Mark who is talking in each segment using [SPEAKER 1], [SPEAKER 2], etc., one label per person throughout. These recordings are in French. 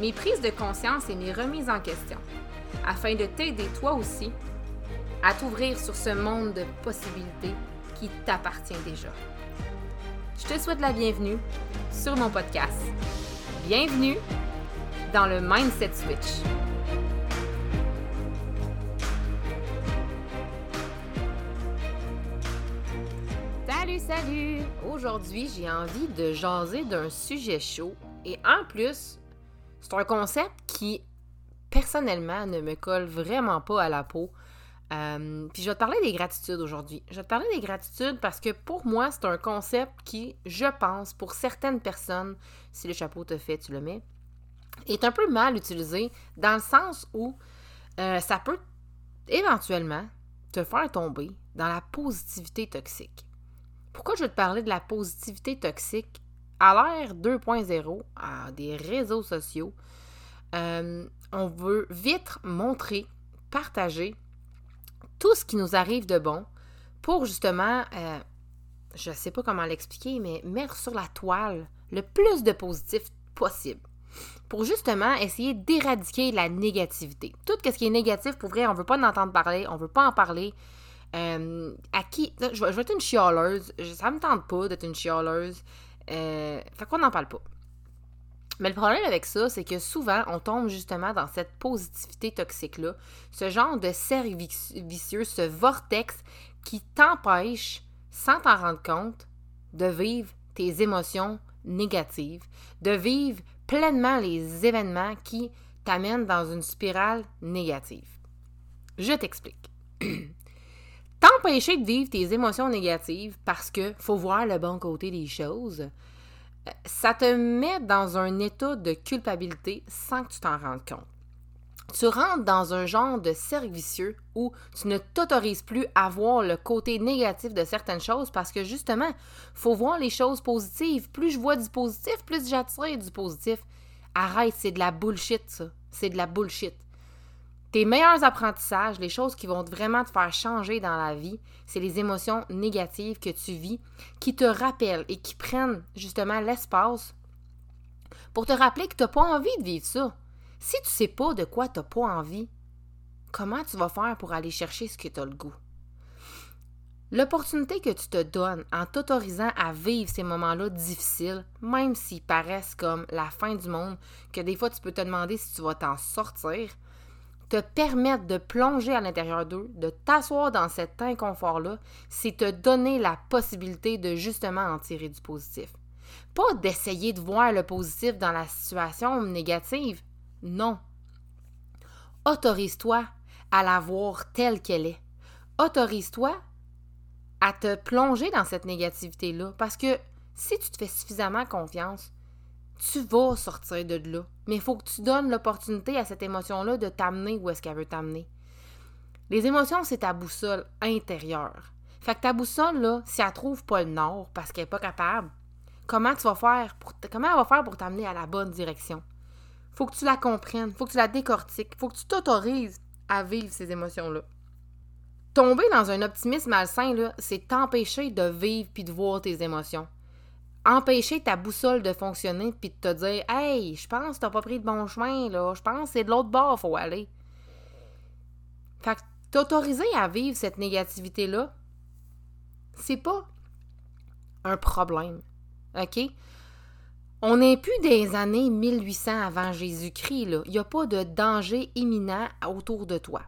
[SPEAKER 1] mes prises de conscience et mes remises en question, afin de t'aider toi aussi à t'ouvrir sur ce monde de possibilités qui t'appartient déjà. Je te souhaite la bienvenue sur mon podcast. Bienvenue dans le Mindset Switch. Salut, salut! Aujourd'hui, j'ai envie de jaser d'un sujet chaud et en plus, c'est un concept qui, personnellement, ne me colle vraiment pas à la peau. Euh, puis je vais te parler des gratitudes aujourd'hui. Je vais te parler des gratitudes parce que pour moi, c'est un concept qui, je pense, pour certaines personnes, si le chapeau te fait, tu le mets, est un peu mal utilisé dans le sens où euh, ça peut éventuellement te faire tomber dans la positivité toxique. Pourquoi je vais te parler de la positivité toxique à l'ère 2.0, à des réseaux sociaux? Euh, on veut vite montrer, partager tout ce qui nous arrive de bon pour justement, euh, je ne sais pas comment l'expliquer, mais mettre sur la toile le plus de positif possible. Pour justement essayer d'éradiquer la négativité. Tout ce qui est négatif, pour vrai, on ne veut pas en entendre parler, on ne veut pas en parler. Euh, à qui. Je vais, être une chialeuse. Ça me tente pas d'être une chialeuse. Euh, fait qu'on n'en parle pas. Mais le problème avec ça, c'est que souvent, on tombe justement dans cette positivité toxique-là, ce genre de cercle vicieux, ce vortex qui t'empêche, sans t'en rendre compte, de vivre tes émotions négatives, de vivre pleinement les événements qui t'amènent dans une spirale négative. Je t'explique. T'empêcher de vivre tes émotions négatives parce que faut voir le bon côté des choses, ça te met dans un état de culpabilité sans que tu t'en rendes compte. Tu rentres dans un genre de cercle vicieux où tu ne t'autorises plus à voir le côté négatif de certaines choses parce que justement, faut voir les choses positives. Plus je vois du positif, plus j'attire du positif. Arrête, c'est de la bullshit, ça. C'est de la bullshit. Tes meilleurs apprentissages, les choses qui vont vraiment te faire changer dans la vie, c'est les émotions négatives que tu vis qui te rappellent et qui prennent justement l'espace pour te rappeler que tu n'as pas envie de vivre ça. Si tu sais pas de quoi tu n'as pas envie, comment tu vas faire pour aller chercher ce que tu as le goût? L'opportunité que tu te donnes en t'autorisant à vivre ces moments-là difficiles, même s'ils paraissent comme la fin du monde, que des fois tu peux te demander si tu vas t'en sortir, te permettre de plonger à l'intérieur d'eux, de t'asseoir dans cet inconfort-là, c'est te donner la possibilité de justement en tirer du positif. Pas d'essayer de voir le positif dans la situation négative. Non. Autorise-toi à la voir telle qu'elle est. Autorise-toi à te plonger dans cette négativité-là parce que si tu te fais suffisamment confiance, tu vas sortir de là. Mais il faut que tu donnes l'opportunité à cette émotion-là de t'amener où est-ce qu'elle veut t'amener. Les émotions, c'est ta boussole intérieure. Fait que ta boussole, là, si elle trouve pas le nord parce qu'elle n'est pas capable, comment tu vas faire pour comment elle va faire pour t'amener à la bonne direction? Faut que tu la comprennes, faut que tu la décortiques, faut que tu t'autorises à vivre ces émotions-là. Tomber dans un optimisme malsain, c'est t'empêcher de vivre puis de voir tes émotions empêcher ta boussole de fonctionner puis de te dire Hey, je pense que t'as pas pris le bon chemin, là. Je pense que c'est de l'autre bord faut aller. Fait que t'autoriser à vivre cette négativité-là, c'est pas un problème. OK? On n'est plus des années 1800 avant Jésus-Christ, là. Il n'y a pas de danger imminent autour de toi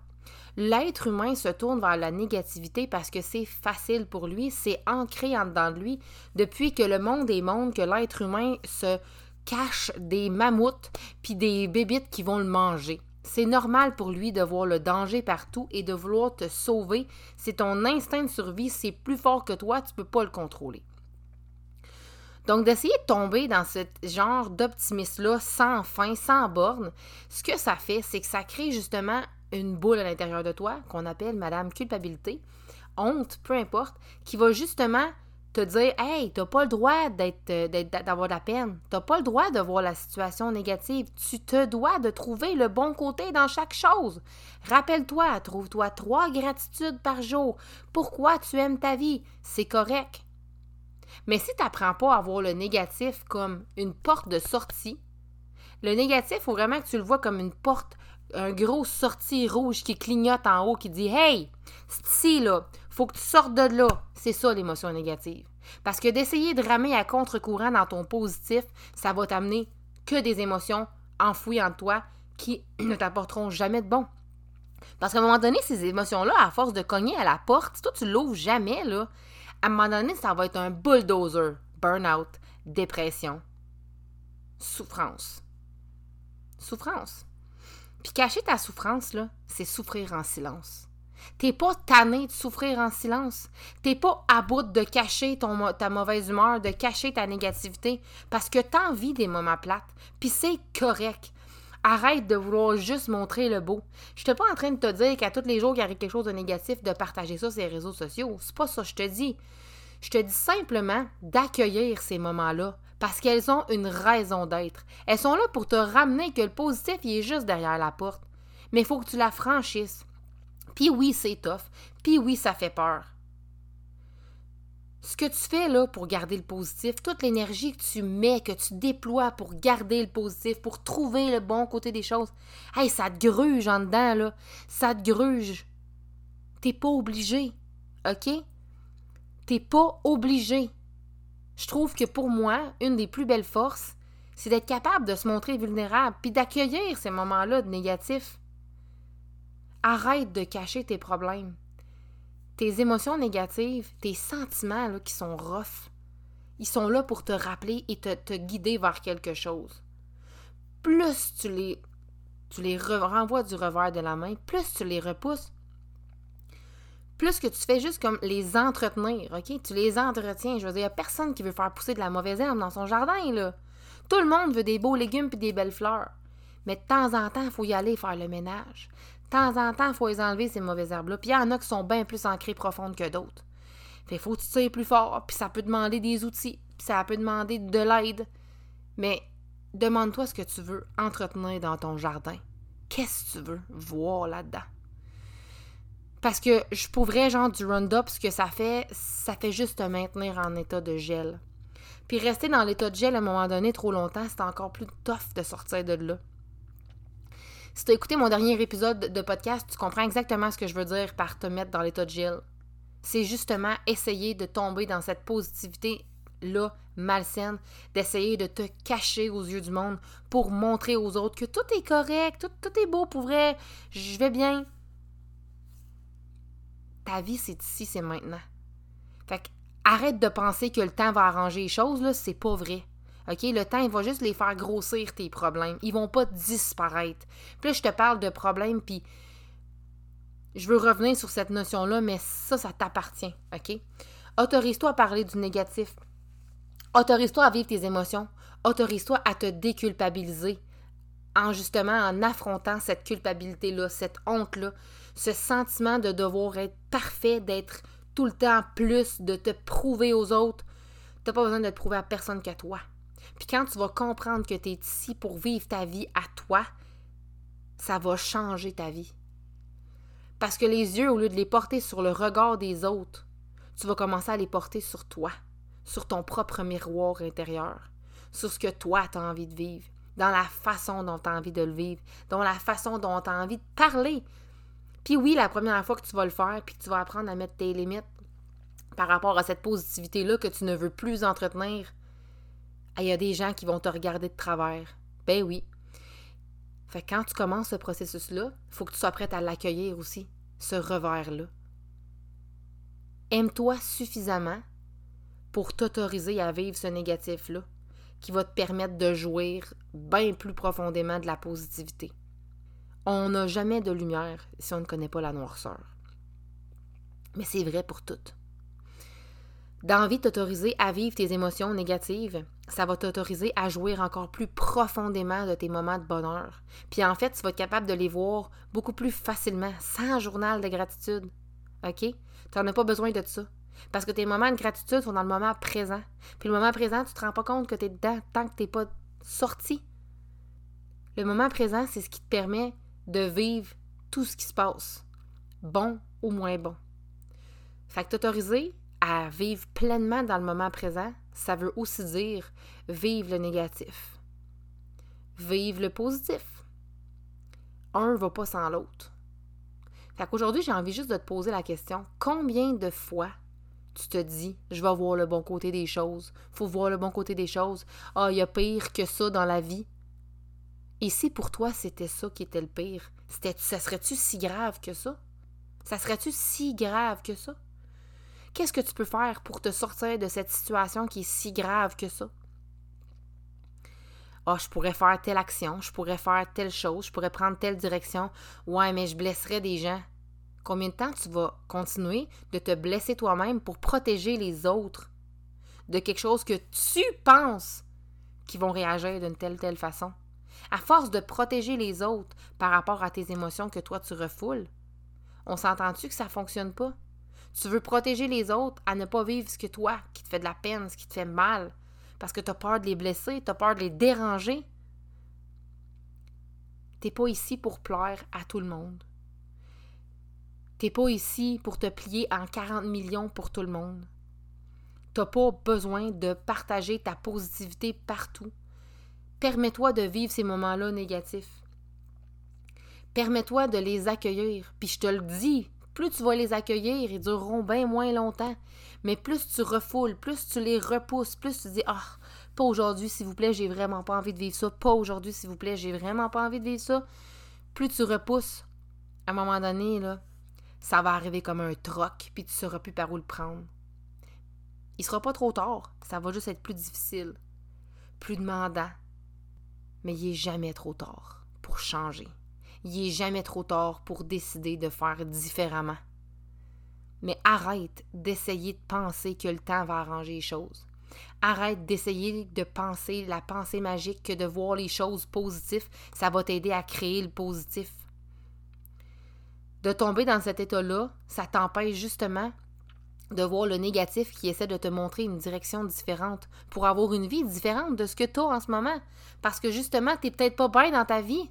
[SPEAKER 1] l'être humain se tourne vers la négativité parce que c'est facile pour lui, c'est ancré en dedans de lui depuis que le monde est monde, que l'être humain se cache des mammouths puis des bébites qui vont le manger. C'est normal pour lui de voir le danger partout et de vouloir te sauver. C'est ton instinct de survie, c'est plus fort que toi, tu peux pas le contrôler. Donc, d'essayer de tomber dans ce genre d'optimisme-là sans fin, sans borne, ce que ça fait, c'est que ça crée justement une boule à l'intérieur de toi qu'on appelle Madame Culpabilité, honte, peu importe, qui va justement te dire Hey, t'as pas le droit euh, d'être, d'avoir de la peine. T'as pas le droit de voir la situation négative. Tu te dois de trouver le bon côté dans chaque chose. Rappelle-toi, trouve-toi trois gratitudes par jour. Pourquoi tu aimes ta vie? C'est correct. Mais si tu n'apprends pas à voir le négatif comme une porte de sortie, le négatif, il faut vraiment que tu le vois comme une porte, un gros sortie rouge qui clignote en haut, qui dit Hey, c'est ici, là, faut que tu sortes de là. C'est ça l'émotion négative. Parce que d'essayer de ramer à contre-courant dans ton positif, ça va t'amener que des émotions enfouies en toi qui ne t'apporteront jamais de bon. Parce qu'à un moment donné, ces émotions-là, à force de cogner à la porte, si toi tu l'ouvres jamais, là, à un moment donné, ça va être un bulldozer. Burnout, dépression, souffrance. Souffrance. Puis cacher ta souffrance, là, c'est souffrir en silence. T'es pas tanné de souffrir en silence. T'es pas à bout de cacher ta mauvaise humeur, de cacher ta négativité, parce que t'as envie des moments plates. Puis c'est correct. Arrête de vouloir juste montrer le beau. Je suis pas en train de te dire qu'à tous les jours qu'il arrive quelque chose de négatif, de partager ça sur les réseaux sociaux. C'est pas ça que je te dis. Je te dis simplement d'accueillir ces moments-là parce qu'elles ont une raison d'être. Elles sont là pour te ramener que le positif il est juste derrière la porte. Mais il faut que tu la franchisses. Puis oui, c'est tough. Puis oui, ça fait peur. Ce que tu fais là pour garder le positif, toute l'énergie que tu mets, que tu déploies pour garder le positif, pour trouver le bon côté des choses, hey, ça te gruge en dedans, là. Ça te gruge. T'es pas obligé. OK? T'es pas obligé. Je trouve que pour moi, une des plus belles forces, c'est d'être capable de se montrer vulnérable puis d'accueillir ces moments-là de négatifs. Arrête de cacher tes problèmes. Tes émotions négatives, tes sentiments là, qui sont rough, ils sont là pour te rappeler et te, te guider vers quelque chose. Plus tu les, tu les renvoies du revers de la main, plus tu les repousses, plus que tu fais juste comme les entretenir, OK? Tu les entretiens. Je veux dire, il n'y a personne qui veut faire pousser de la mauvaise herbe dans son jardin, là. Tout le monde veut des beaux légumes et des belles fleurs. Mais de temps en temps, il faut y aller faire le ménage temps en temps, il faut les enlever, ces mauvaises herbes-là. Puis il y en a qui sont bien plus ancrées profondes que d'autres. Fait faut que tu tires plus fort, puis ça peut demander des outils, puis ça peut demander de l'aide. Mais demande-toi ce que tu veux entretenir dans ton jardin. Qu'est-ce que tu veux voir là-dedans? Parce que je pourrais, genre, du Roundup, ce que ça fait, ça fait juste te maintenir en état de gel. Puis rester dans l'état de gel à un moment donné trop longtemps, c'est encore plus tough de sortir de là. Si tu as écouté mon dernier épisode de podcast, tu comprends exactement ce que je veux dire par te mettre dans l'état de gel. C'est justement essayer de tomber dans cette positivité-là malsaine, d'essayer de te cacher aux yeux du monde pour montrer aux autres que tout est correct, tout, tout est beau pour vrai, je vais bien. Ta vie, c'est ici, c'est maintenant. Fait que arrête de penser que le temps va arranger les choses, là, c'est pas vrai. OK? Le temps, il va juste les faire grossir, tes problèmes. Ils vont pas disparaître. Puis là, je te parle de problèmes, puis je veux revenir sur cette notion-là, mais ça, ça t'appartient. OK? Autorise-toi à parler du négatif. Autorise-toi à vivre tes émotions. Autorise-toi à te déculpabiliser en justement en affrontant cette culpabilité-là, cette honte-là, ce sentiment de devoir être parfait, d'être tout le temps plus, de te prouver aux autres. Tu n'as pas besoin de te prouver à personne qu'à toi. Puis quand tu vas comprendre que tu es ici pour vivre ta vie à toi, ça va changer ta vie. Parce que les yeux, au lieu de les porter sur le regard des autres, tu vas commencer à les porter sur toi, sur ton propre miroir intérieur, sur ce que toi tu as envie de vivre, dans la façon dont tu as envie de le vivre, dans la façon dont tu as envie de parler. Puis oui, la première fois que tu vas le faire, puis que tu vas apprendre à mettre tes limites par rapport à cette positivité-là que tu ne veux plus entretenir, il y a des gens qui vont te regarder de travers. Ben oui. Fait quand tu commences ce processus-là, il faut que tu sois prête à l'accueillir aussi, ce revers-là. Aime-toi suffisamment pour t'autoriser à vivre ce négatif-là, qui va te permettre de jouir bien plus profondément de la positivité. On n'a jamais de lumière si on ne connaît pas la noirceur. Mais c'est vrai pour toutes. d'envie de t'autoriser à vivre tes émotions négatives, ça va t'autoriser à jouir encore plus profondément de tes moments de bonheur. Puis en fait, tu vas être capable de les voir beaucoup plus facilement, sans journal de gratitude. OK? Tu n'en as pas besoin de ça. Parce que tes moments de gratitude sont dans le moment présent. Puis le moment présent, tu te rends pas compte que tu es dedans tant que tu n'es pas sorti. Le moment présent, c'est ce qui te permet de vivre tout ce qui se passe, bon ou moins bon. Fait que t'autoriser à vivre pleinement dans le moment présent, ça veut aussi dire vivre le négatif. Vivre le positif. Un ne va pas sans l'autre. Fait qu'aujourd'hui, j'ai envie juste de te poser la question combien de fois tu te dis je vais voir le bon côté des choses, faut voir le bon côté des choses. Ah, il y a pire que ça dans la vie. Et si pour toi c'était ça qui était le pire, c'était ça serait-tu si grave que ça? Ça serait-tu si grave que ça? Qu'est-ce que tu peux faire pour te sortir de cette situation qui est si grave que ça? Ah, oh, je pourrais faire telle action, je pourrais faire telle chose, je pourrais prendre telle direction. Ouais, mais je blesserais des gens. Combien de temps tu vas continuer de te blesser toi-même pour protéger les autres de quelque chose que tu penses qui vont réagir d'une telle telle façon? À force de protéger les autres par rapport à tes émotions que toi tu refoules, on s'entend-tu que ça ne fonctionne pas? Tu veux protéger les autres à ne pas vivre ce que toi, qui te fait de la peine, ce qui te fait mal, parce que tu as peur de les blesser, tu as peur de les déranger? T'es pas ici pour plaire à tout le monde. T'es pas ici pour te plier en 40 millions pour tout le monde. T'as pas besoin de partager ta positivité partout. Permets-toi de vivre ces moments-là négatifs. Permets-toi de les accueillir. Puis je te le dis, plus tu vas les accueillir, ils dureront bien moins longtemps. Mais plus tu refoules, plus tu les repousses, plus tu dis Ah, pas aujourd'hui, s'il vous plaît, j'ai vraiment pas envie de vivre ça. Pas aujourd'hui, s'il vous plaît, j'ai vraiment pas envie de vivre ça. Plus tu repousses, à un moment donné, ça va arriver comme un troc, puis tu sauras plus par où le prendre. Il sera pas trop tard, ça va juste être plus difficile, plus demandant. Mais il est jamais trop tard pour changer il est jamais trop tard pour décider de faire différemment. Mais arrête d'essayer de penser que le temps va arranger les choses. Arrête d'essayer de penser la pensée magique que de voir les choses positives, ça va t'aider à créer le positif. De tomber dans cet état-là, ça t'empêche justement de voir le négatif qui essaie de te montrer une direction différente pour avoir une vie différente de ce que tu as en ce moment. Parce que justement, tu n'es peut-être pas bien dans ta vie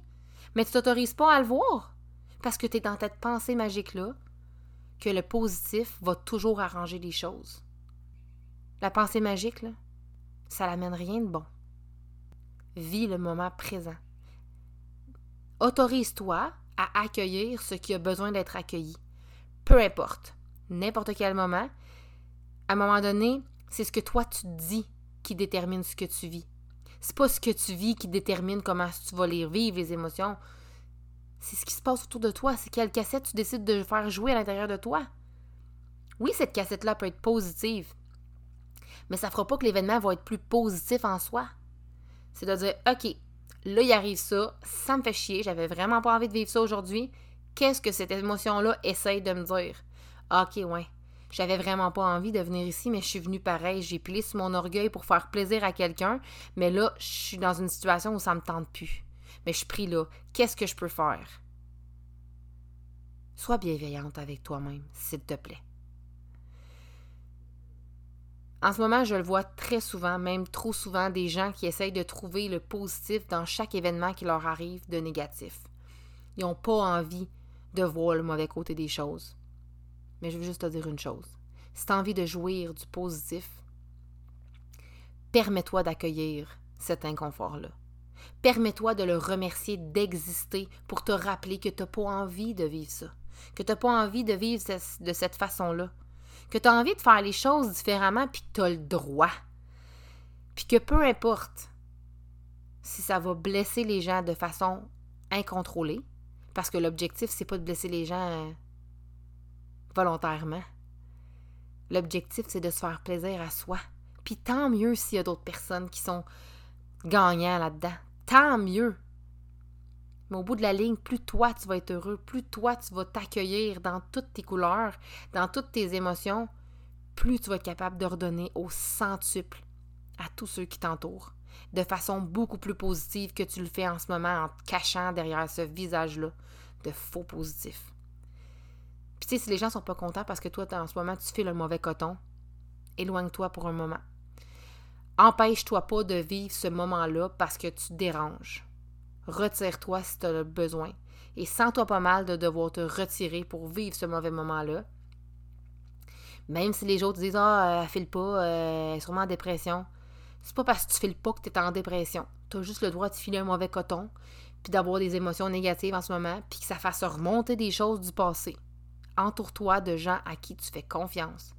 [SPEAKER 1] mais tu t'autorises pas à le voir parce que tu es dans cette pensée magique-là que le positif va toujours arranger les choses. La pensée magique, là, ça n'amène rien de bon. Vis le moment présent. Autorise-toi à accueillir ce qui a besoin d'être accueilli. Peu importe, n'importe quel moment, à un moment donné, c'est ce que toi tu dis qui détermine ce que tu vis. C'est pas ce que tu vis qui détermine comment tu vas les vivre, les émotions. C'est ce qui se passe autour de toi. C'est quelle cassette tu décides de faire jouer à l'intérieur de toi. Oui, cette cassette-là peut être positive, mais ça fera pas que l'événement va être plus positif en soi. C'est de dire, OK, là, il arrive ça, ça me fait chier, j'avais vraiment pas envie de vivre ça aujourd'hui. Qu'est-ce que cette émotion-là essaye de me dire? OK, ouais, j'avais vraiment pas envie de venir ici, mais je suis venue pareil. J'ai plié sur mon orgueil pour faire plaisir à quelqu'un. Mais là, je suis dans une situation où ça me tente plus. Mais je suis pris là. Qu'est-ce que je peux faire? Sois bienveillante avec toi-même, s'il te plaît. En ce moment, je le vois très souvent, même trop souvent, des gens qui essayent de trouver le positif dans chaque événement qui leur arrive de négatif. Ils n'ont pas envie de voir le mauvais côté des choses. Mais je veux juste te dire une chose. Si tu as envie de jouir du positif, permets-toi d'accueillir cet inconfort-là. Permets-toi de le remercier d'exister pour te rappeler que tu n'as pas envie de vivre ça, que tu n'as pas envie de vivre de cette façon-là, que tu as envie de faire les choses différemment puis que tu as le droit. Puis que peu importe si ça va blesser les gens de façon incontrôlée, parce que l'objectif, c'est pas de blesser les gens euh, volontairement. L'objectif, c'est de se faire plaisir à soi. Puis tant mieux s'il y a d'autres personnes qui sont gagnants là-dedans. Tant mieux. Mais au bout de la ligne, plus toi tu vas être heureux, plus toi tu vas t'accueillir dans toutes tes couleurs, dans toutes tes émotions, plus tu vas être capable de redonner au centuple à tous ceux qui t'entourent, de façon beaucoup plus positive que tu le fais en ce moment en te cachant derrière ce visage-là de faux positif. Si les gens sont pas contents parce que toi, en ce moment, tu fais le mauvais coton, éloigne-toi pour un moment. Empêche-toi pas de vivre ce moment-là parce que tu déranges. Retire-toi si tu as besoin. Et sens-toi pas mal de devoir te retirer pour vivre ce mauvais moment-là. Même si les autres disent Ah, elle file pas, elle est sûrement en dépression. C'est pas parce que tu files pas que tu es en dépression. Tu as juste le droit de filer un mauvais coton, puis d'avoir des émotions négatives en ce moment, puis que ça fasse remonter des choses du passé. Entoure-toi de gens à qui tu fais confiance.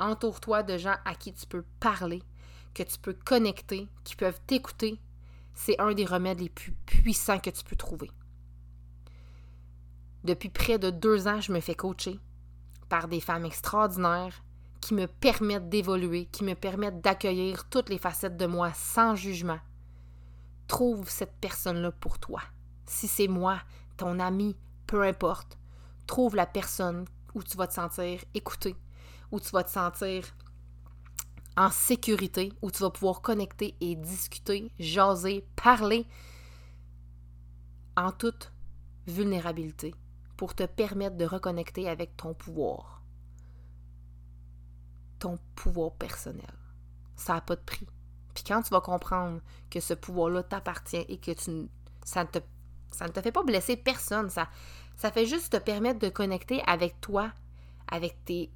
[SPEAKER 1] Entoure-toi de gens à qui tu peux parler, que tu peux connecter, qui peuvent t'écouter. C'est un des remèdes les plus puissants que tu peux trouver. Depuis près de deux ans, je me fais coacher par des femmes extraordinaires qui me permettent d'évoluer, qui me permettent d'accueillir toutes les facettes de moi sans jugement. Trouve cette personne-là pour toi. Si c'est moi, ton ami, peu importe, trouve la personne où tu vas te sentir écouté, où tu vas te sentir en sécurité, où tu vas pouvoir connecter et discuter, jaser, parler en toute vulnérabilité pour te permettre de reconnecter avec ton pouvoir. Ton pouvoir personnel. Ça n'a pas de prix. Puis quand tu vas comprendre que ce pouvoir-là t'appartient et que tu, ça, te, ça ne te fait pas blesser personne, ça, ça fait juste te permettre de connecter avec toi, avec tes,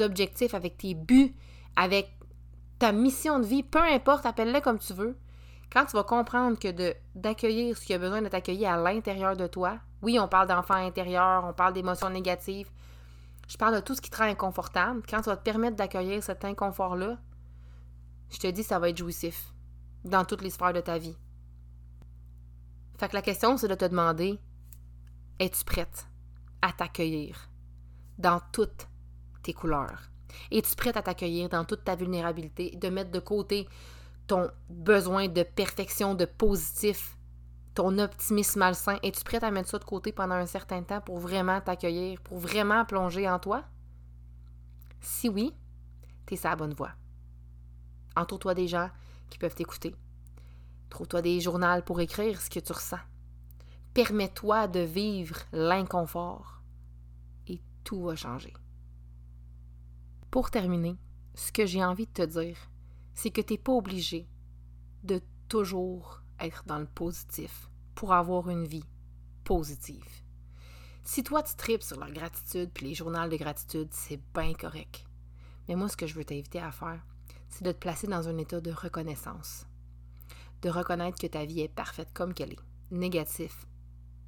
[SPEAKER 1] objectifs, avec tes buts, avec ta mission de vie, peu importe, appelle-le comme tu veux. Quand tu vas comprendre que d'accueillir ce qui a besoin de t'accueillir à l'intérieur de toi, oui, on parle d'enfant intérieur, on parle d'émotions négatives. Je parle de tout ce qui te rend inconfortable. Quand tu vas te permettre d'accueillir cet inconfort-là, je te dis, ça va être jouissif dans toutes les sphères de ta vie. Fait que la question, c'est de te demander, es-tu prête à t'accueillir dans toutes tes couleurs? Es-tu prête à t'accueillir dans toute ta vulnérabilité, de mettre de côté ton besoin de perfection, de positif, ton optimisme malsain? Es-tu prête à mettre ça de côté pendant un certain temps pour vraiment t'accueillir, pour vraiment plonger en toi? Si oui, t'es sur la bonne voie. Entoure-toi des gens qui peuvent t'écouter. Trouve-toi des journaux pour écrire ce que tu ressens. Permets-toi de vivre l'inconfort et tout va changer. Pour terminer, ce que j'ai envie de te dire, c'est que tu n'es pas obligé de toujours être dans le positif pour avoir une vie positive. Si toi tu tripes sur la gratitude puis les journaux de gratitude, c'est bien correct. Mais moi, ce que je veux t'inviter à faire, c'est de te placer dans un état de reconnaissance. De reconnaître que ta vie est parfaite comme qu'elle est, négatif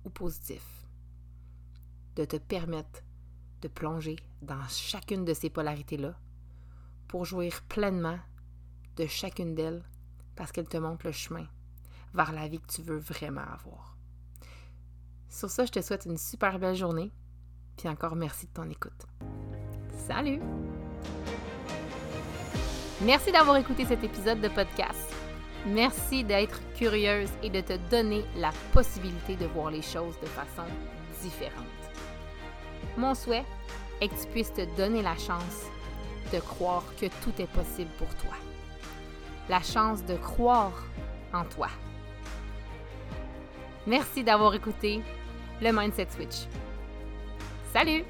[SPEAKER 1] ou positif. De te permettre de plonger dans chacune de ces polarités-là pour jouir pleinement de chacune d'elles parce qu'elles te montrent le chemin vers la vie que tu veux vraiment avoir. Sur ça, je te souhaite une super belle journée, puis encore merci de ton écoute. Salut! Merci d'avoir écouté cet épisode de podcast. Merci d'être curieuse et de te donner la possibilité de voir les choses de façon différente. Mon souhait est que tu puisses te donner la chance de croire que tout est possible pour toi. La chance de croire en toi. Merci d'avoir écouté le Mindset Switch. Salut!